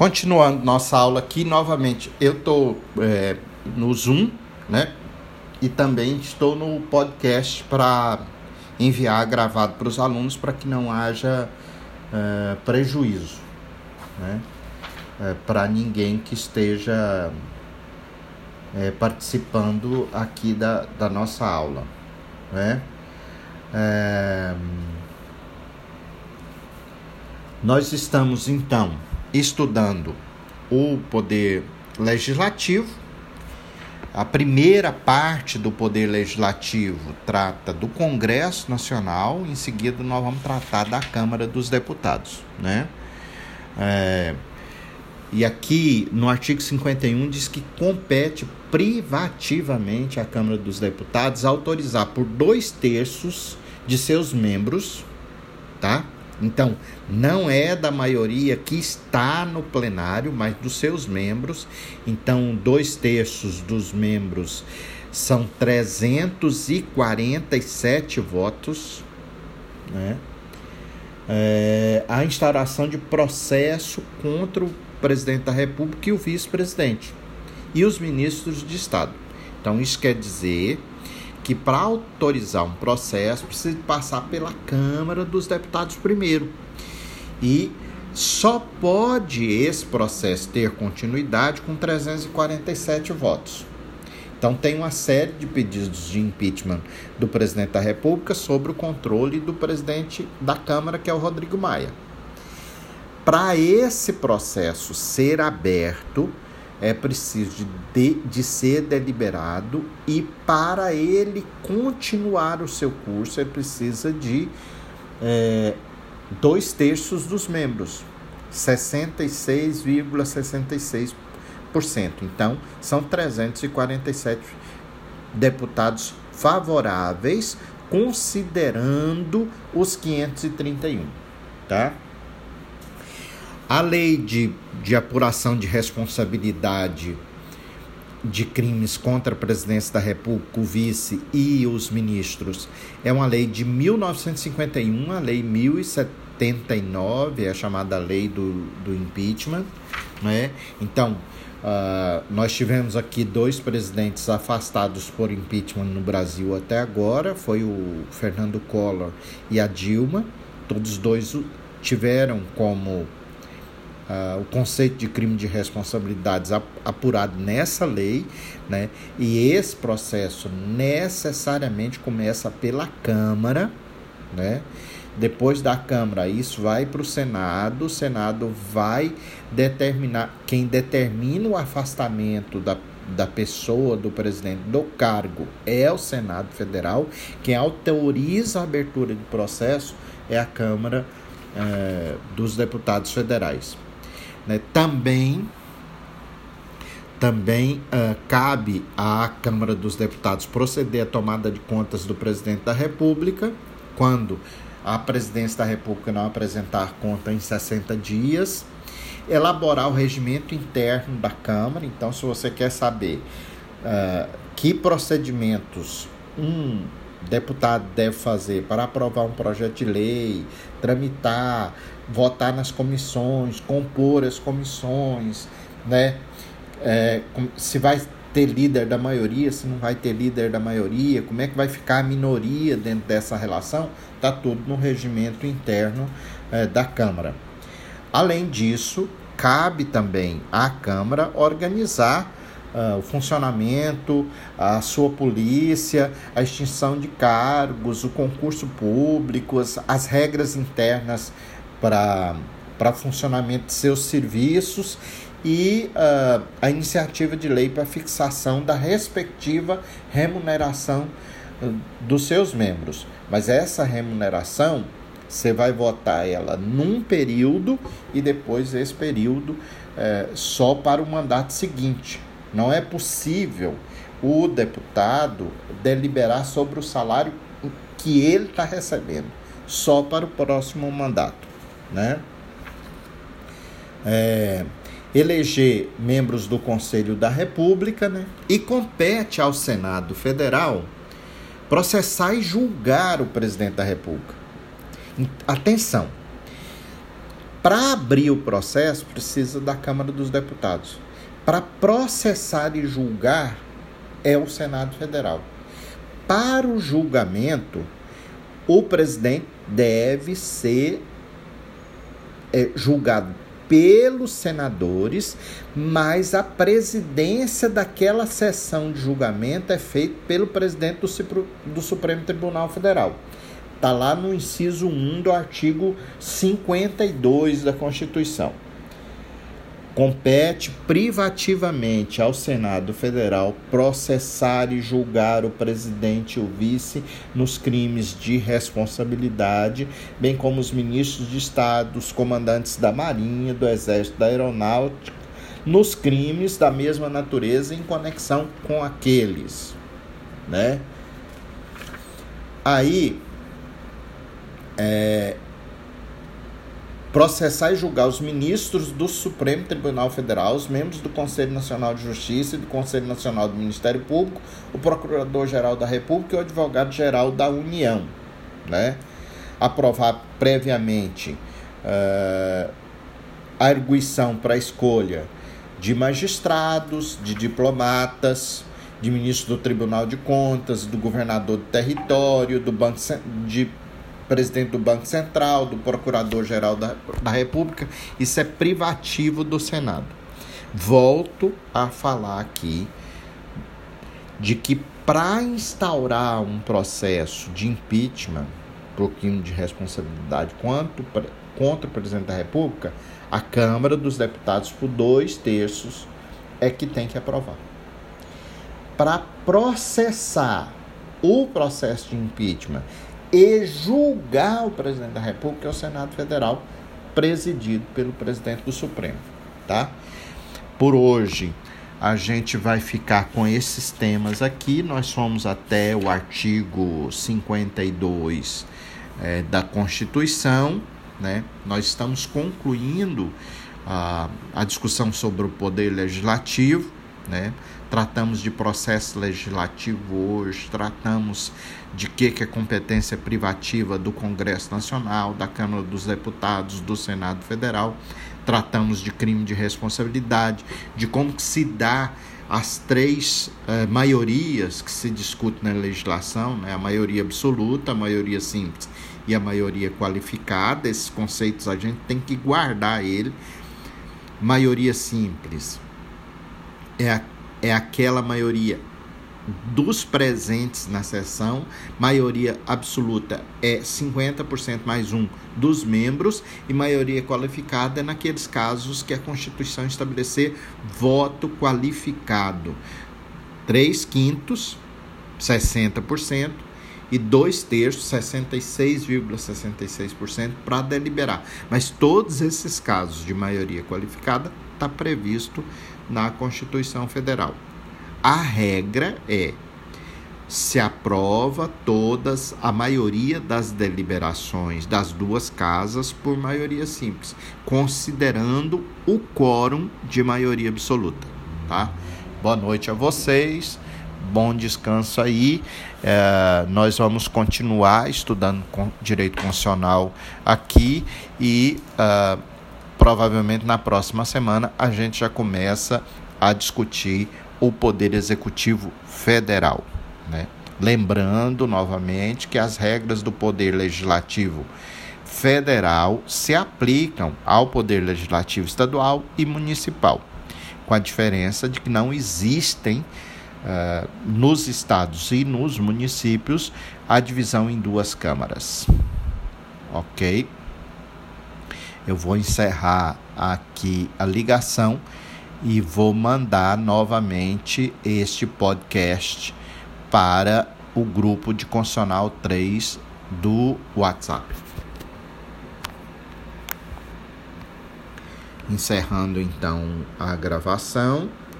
Continuando nossa aula aqui, novamente, eu estou é, no Zoom, né? E também estou no podcast para enviar gravado para os alunos para que não haja é, prejuízo, né? É, para ninguém que esteja é, participando aqui da, da nossa aula, né? É, nós estamos então estudando o poder legislativo. A primeira parte do poder legislativo trata do Congresso Nacional, em seguida nós vamos tratar da Câmara dos Deputados, né? É, e aqui no artigo 51 diz que compete privativamente à Câmara dos Deputados autorizar por dois terços de seus membros, tá? Então, não é da maioria que está no plenário, mas dos seus membros. Então, dois terços dos membros são 347 votos. Né? É, a instauração de processo contra o presidente da República e o vice-presidente e os ministros de Estado. Então, isso quer dizer que para autorizar um processo precisa passar pela Câmara dos Deputados primeiro. E só pode esse processo ter continuidade com 347 votos. Então tem uma série de pedidos de impeachment do presidente da República sobre o controle do presidente da Câmara, que é o Rodrigo Maia. Para esse processo ser aberto, é preciso de, de ser deliberado e para ele continuar o seu curso é precisa de é, dois terços dos membros, 66,66%. Então, são 347 deputados favoráveis, considerando os 531, tá? A lei de, de apuração de responsabilidade de crimes contra a presidência da República, o vice e os ministros é uma lei de 1951, a lei 1079, é a chamada lei do, do impeachment. Né? Então, uh, nós tivemos aqui dois presidentes afastados por impeachment no Brasil até agora, foi o Fernando Collor e a Dilma. Todos dois tiveram como uh, o conceito de crime de responsabilidades apurado nessa lei, né? E esse processo necessariamente começa pela Câmara, né? Depois da Câmara, isso vai para o Senado, o Senado vai determinar, quem determina o afastamento da, da pessoa, do presidente, do cargo, é o Senado Federal, quem autoriza a abertura de processo é a Câmara eh, dos Deputados Federais. Né? Também, também uh, cabe à Câmara dos Deputados proceder à tomada de contas do presidente da República quando a presidência da República não apresentar conta em 60 dias, elaborar o regimento interno da Câmara. Então, se você quer saber uh, que procedimentos um deputado deve fazer para aprovar um projeto de lei, tramitar, votar nas comissões, compor as comissões, né? É, se vai ter líder da maioria, se não vai ter líder da maioria, como é que vai ficar a minoria dentro dessa relação, está tudo no regimento interno é, da Câmara. Além disso, cabe também à Câmara organizar uh, o funcionamento, a sua polícia, a extinção de cargos, o concurso público, as, as regras internas para funcionamento de seus serviços e uh, a iniciativa de lei para fixação da respectiva remuneração uh, dos seus membros. Mas essa remuneração você vai votar ela num período e depois esse período uh, só para o mandato seguinte. Não é possível o deputado deliberar sobre o salário que ele está recebendo, só para o próximo mandato. Né? É, eleger membros do Conselho da República né? e compete ao Senado Federal processar e julgar o presidente da República. Atenção! Para abrir o processo, precisa da Câmara dos Deputados. Para processar e julgar, é o Senado Federal. Para o julgamento, o presidente deve ser é, julgado pelos senadores, mas a presidência daquela sessão de julgamento é feita pelo presidente do, do Supremo Tribunal Federal. Está lá no inciso 1 do artigo 52 da Constituição compete privativamente ao Senado Federal processar e julgar o presidente e o vice nos crimes de responsabilidade, bem como os ministros de Estado, os comandantes da Marinha, do Exército, da Aeronáutica, nos crimes da mesma natureza em conexão com aqueles, né? Aí, é, processar e julgar os ministros do Supremo Tribunal Federal, os membros do Conselho Nacional de Justiça e do Conselho Nacional do Ministério Público, o Procurador-Geral da República e o Advogado-Geral da União. Né? Aprovar previamente uh, a arguição para a escolha de magistrados, de diplomatas, de ministro do Tribunal de Contas, do governador do território, do banco de presidente do Banco Central, do Procurador-Geral da, da República. Isso é privativo do Senado. Volto a falar aqui de que para instaurar um processo de impeachment, pouquinho de responsabilidade quanto, contra o presidente da República, a Câmara dos Deputados, por dois terços, é que tem que aprovar. Para processar o processo de impeachment e julgar o presidente da República é o Senado Federal, presidido pelo presidente do Supremo, tá? Por hoje a gente vai ficar com esses temas aqui. Nós fomos até o artigo 52 é, da Constituição, né? Nós estamos concluindo a, a discussão sobre o poder legislativo, né? Tratamos de processo legislativo hoje, tratamos de que, que é competência privativa do Congresso Nacional, da Câmara dos Deputados, do Senado Federal. Tratamos de crime de responsabilidade, de como se dá as três eh, maiorias que se discute na legislação, né? a maioria absoluta, a maioria simples e a maioria qualificada. Esses conceitos a gente tem que guardar ele. Maioria simples é, a, é aquela maioria dos presentes na sessão, maioria absoluta é 50% mais um dos membros e maioria qualificada naqueles casos que a Constituição estabelecer voto qualificado. 3 quintos, 60%, e 2 terços, 66,66% ,66 para deliberar. Mas todos esses casos de maioria qualificada está previsto na Constituição Federal. A regra é se aprova todas a maioria das deliberações das duas casas por maioria simples, considerando o quórum de maioria absoluta, tá? Boa noite a vocês, bom descanso aí. É, nós vamos continuar estudando direito constitucional aqui e uh, provavelmente na próxima semana a gente já começa a discutir o Poder Executivo Federal. Né? Lembrando novamente que as regras do Poder Legislativo Federal se aplicam ao Poder Legislativo Estadual e Municipal, com a diferença de que não existem uh, nos estados e nos municípios a divisão em duas câmaras. Ok? Eu vou encerrar aqui a ligação e vou mandar novamente este podcast para o grupo de Constitucional 3 do WhatsApp. Encerrando então a gravação.